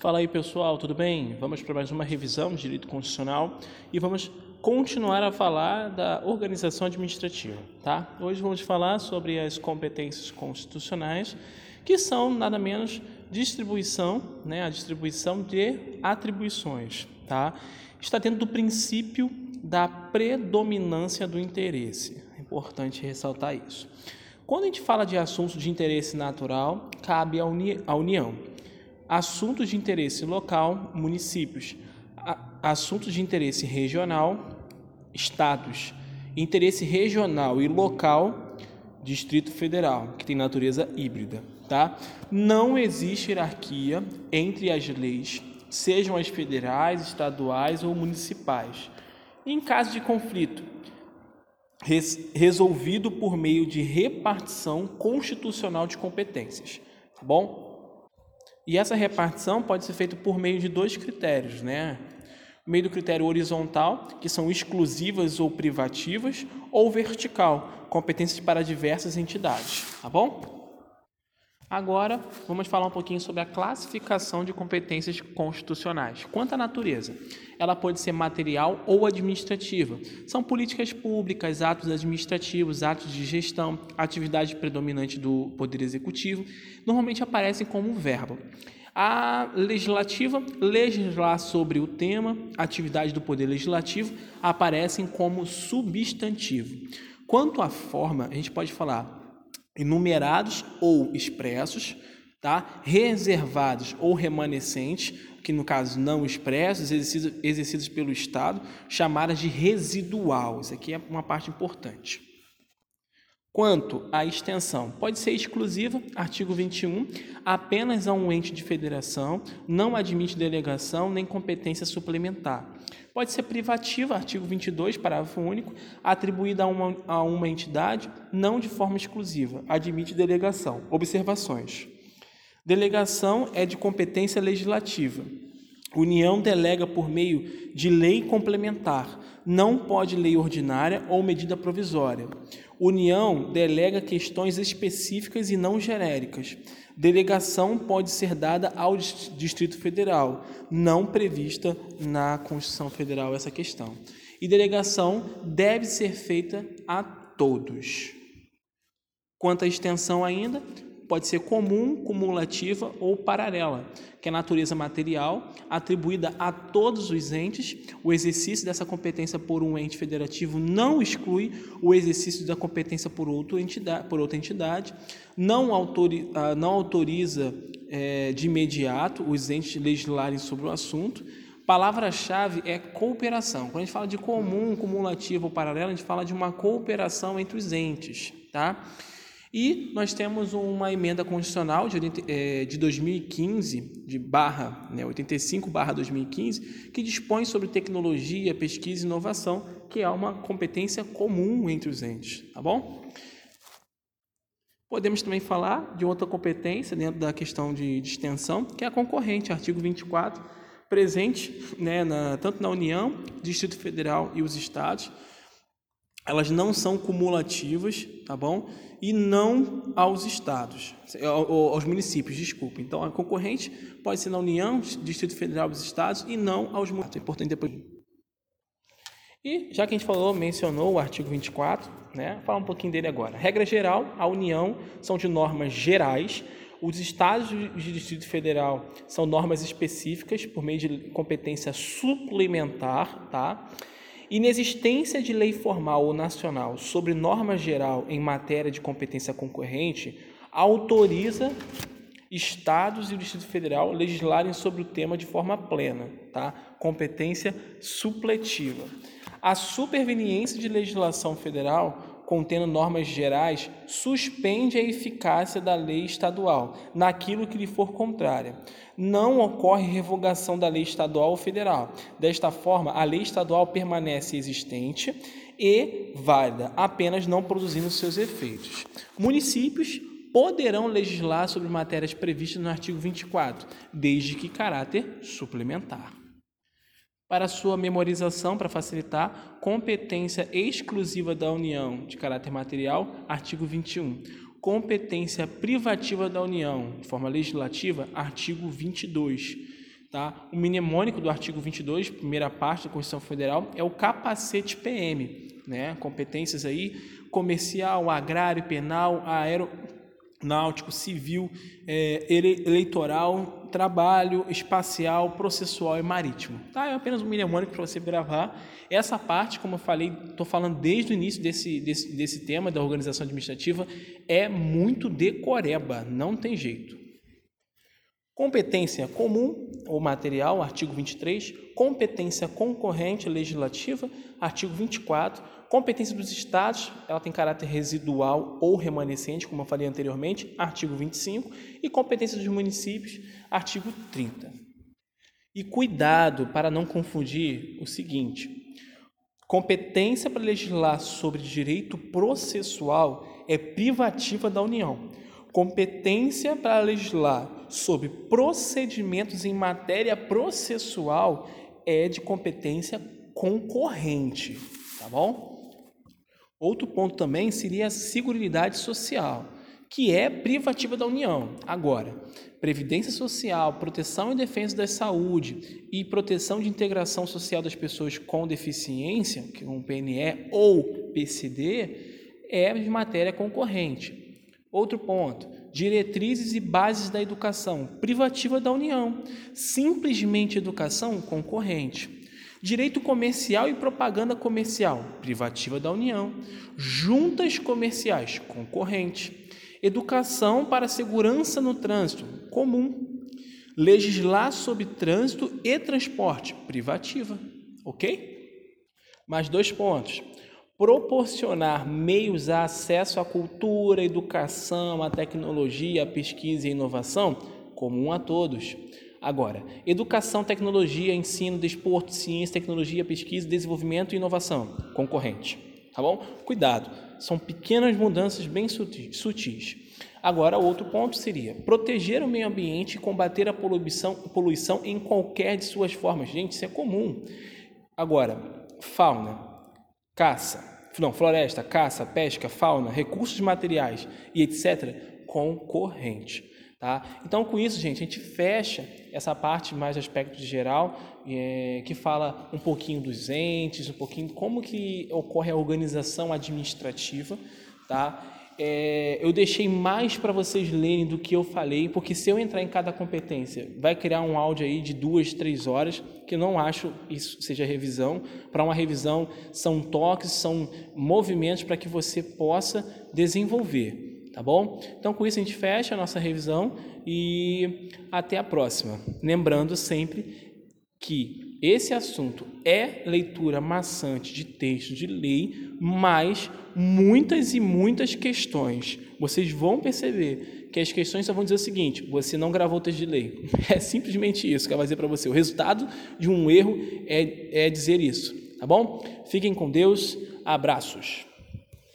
Fala aí pessoal, tudo bem? Vamos para mais uma revisão de direito constitucional e vamos continuar a falar da organização administrativa, tá? Hoje vamos falar sobre as competências constitucionais, que são nada menos distribuição, né, a distribuição de atribuições, tá? Está dentro do princípio da predominância do interesse. É importante ressaltar isso. Quando a gente fala de assuntos de interesse natural, cabe à, uni União. Assuntos de interesse local, municípios. Assuntos de interesse regional, estados. Interesse regional e local, Distrito Federal, que tem natureza híbrida. Tá? Não existe hierarquia entre as leis, sejam as federais, estaduais ou municipais. Em caso de conflito, resolvido por meio de repartição constitucional de competências, tá bom? E essa repartição pode ser feita por meio de dois critérios, né? Meio do critério horizontal, que são exclusivas ou privativas, ou vertical, competências para diversas entidades, tá bom? Agora, vamos falar um pouquinho sobre a classificação de competências constitucionais. Quanto à natureza, ela pode ser material ou administrativa. São políticas públicas, atos administrativos, atos de gestão, atividade predominante do Poder Executivo, normalmente aparecem como verbo. A legislativa, legislar sobre o tema, atividade do Poder Legislativo, aparecem como substantivo. Quanto à forma, a gente pode falar enumerados ou expressos, tá? reservados ou remanescentes, que no caso não expressos, exercidos, exercidos pelo Estado, chamadas de residual. Isso aqui é uma parte importante. Quanto à extensão, pode ser exclusiva, artigo 21, apenas a um ente de federação, não admite delegação nem competência suplementar. Pode ser privativa, artigo 22, parágrafo único, atribuída a uma, a uma entidade, não de forma exclusiva, admite delegação. Observações. Delegação é de competência legislativa. União delega por meio de lei complementar, não pode lei ordinária ou medida provisória. União delega questões específicas e não genéricas. Delegação pode ser dada ao Distrito Federal, não prevista na Constituição Federal essa questão. E delegação deve ser feita a todos. Quanto à extensão ainda, pode ser comum, cumulativa ou paralela, que é natureza material, atribuída a todos os entes. O exercício dessa competência por um ente federativo não exclui o exercício da competência por, outro entidade, por outra entidade, não, autori, ah, não autoriza é, de imediato os entes legislarem sobre o assunto. Palavra-chave é cooperação. Quando a gente fala de comum, cumulativo ou paralelo, a gente fala de uma cooperação entre os entes, tá? E nós temos uma emenda constitucional de, é, de 2015, de barra, né, 85 barra 2015, que dispõe sobre tecnologia, pesquisa e inovação, que é uma competência comum entre os entes, tá bom? Podemos também falar de outra competência dentro da questão de, de extensão, que é a concorrente, artigo 24, presente né, na, tanto na União, Distrito Federal e os estados, elas não são cumulativas, tá bom? E não aos estados, aos municípios, desculpa. Então, a concorrente pode ser na União, Distrito Federal e os estados e não aos municípios. É importante depois. E já que a gente falou, mencionou o artigo 24, né? Fala um pouquinho dele agora. Regra geral, a União são de normas gerais. Os estados de Distrito Federal são normas específicas por meio de competência suplementar, tá? Inexistência de lei formal ou nacional sobre norma geral em matéria de competência concorrente autoriza estados e o Distrito Federal legislarem sobre o tema de forma plena, tá? Competência supletiva. A superveniência de legislação federal contendo normas gerais, suspende a eficácia da lei estadual naquilo que lhe for contrária. Não ocorre revogação da lei estadual ou federal. Desta forma, a lei estadual permanece existente e válida, apenas não produzindo seus efeitos. Municípios poderão legislar sobre matérias previstas no artigo 24, desde que caráter suplementar. Para sua memorização, para facilitar, competência exclusiva da União de caráter material, artigo 21. Competência privativa da União, de forma legislativa, artigo 22. Tá? O mnemônico do artigo 22, primeira parte da Constituição Federal, é o capacete PM, né? competências aí comercial, agrário, penal, aeronáutico, civil, é, eleitoral, trabalho, espacial, processual e marítimo. Tá? É apenas um mnemônico para você gravar. Essa parte, como eu falei, estou falando desde o início desse, desse, desse tema da organização administrativa, é muito decoreba, não tem jeito. Competência comum ou material, artigo 23. Competência concorrente legislativa, artigo 24. Competência dos estados, ela tem caráter residual ou remanescente, como eu falei anteriormente, artigo 25. E competência dos municípios, artigo 30. E cuidado para não confundir o seguinte: competência para legislar sobre direito processual é privativa da União. Competência para legislar sobre procedimentos em matéria processual é de competência concorrente, tá bom? Outro ponto também seria a seguridade social, que é privativa da União. Agora, previdência social, proteção e defesa da saúde e proteção de integração social das pessoas com deficiência, que é um PNE ou PCD, é de matéria concorrente. Outro ponto, diretrizes e bases da educação, privativa da União, simplesmente educação concorrente. Direito comercial e propaganda comercial, privativa da União. Juntas comerciais, concorrente. Educação para segurança no trânsito, comum. Legislar sobre trânsito e transporte, privativa. Ok? Mais dois pontos proporcionar meios a acesso à cultura, à educação, à tecnologia, à pesquisa e à inovação, comum a todos. Agora, educação, tecnologia, ensino, desporto, ciência, tecnologia, pesquisa, desenvolvimento e inovação, concorrente. Tá bom? Cuidado, são pequenas mudanças bem sutis. Agora, outro ponto seria proteger o meio ambiente e combater a poluição, poluição em qualquer de suas formas. Gente, isso é comum. Agora, fauna, caça, não, floresta, caça, pesca, fauna, recursos materiais e etc., concorrente. Tá? Então, com isso, gente, a gente fecha essa parte mais aspecto geral, é, que fala um pouquinho dos entes, um pouquinho como que ocorre a organização administrativa, tá? É, eu deixei mais para vocês lerem do que eu falei, porque se eu entrar em cada competência, vai criar um áudio aí de duas, três horas, que eu não acho isso seja revisão. Para uma revisão, são toques, são movimentos para que você possa desenvolver, tá bom? Então, com isso, a gente fecha a nossa revisão e até a próxima. Lembrando sempre que esse assunto é leitura maçante de texto de lei, mas muitas e muitas questões. Vocês vão perceber que as questões só vão dizer o seguinte: você não gravou texto de lei. É simplesmente isso que ela vai dizer para você. O resultado de um erro é, é dizer isso. Tá bom? Fiquem com Deus. Abraços.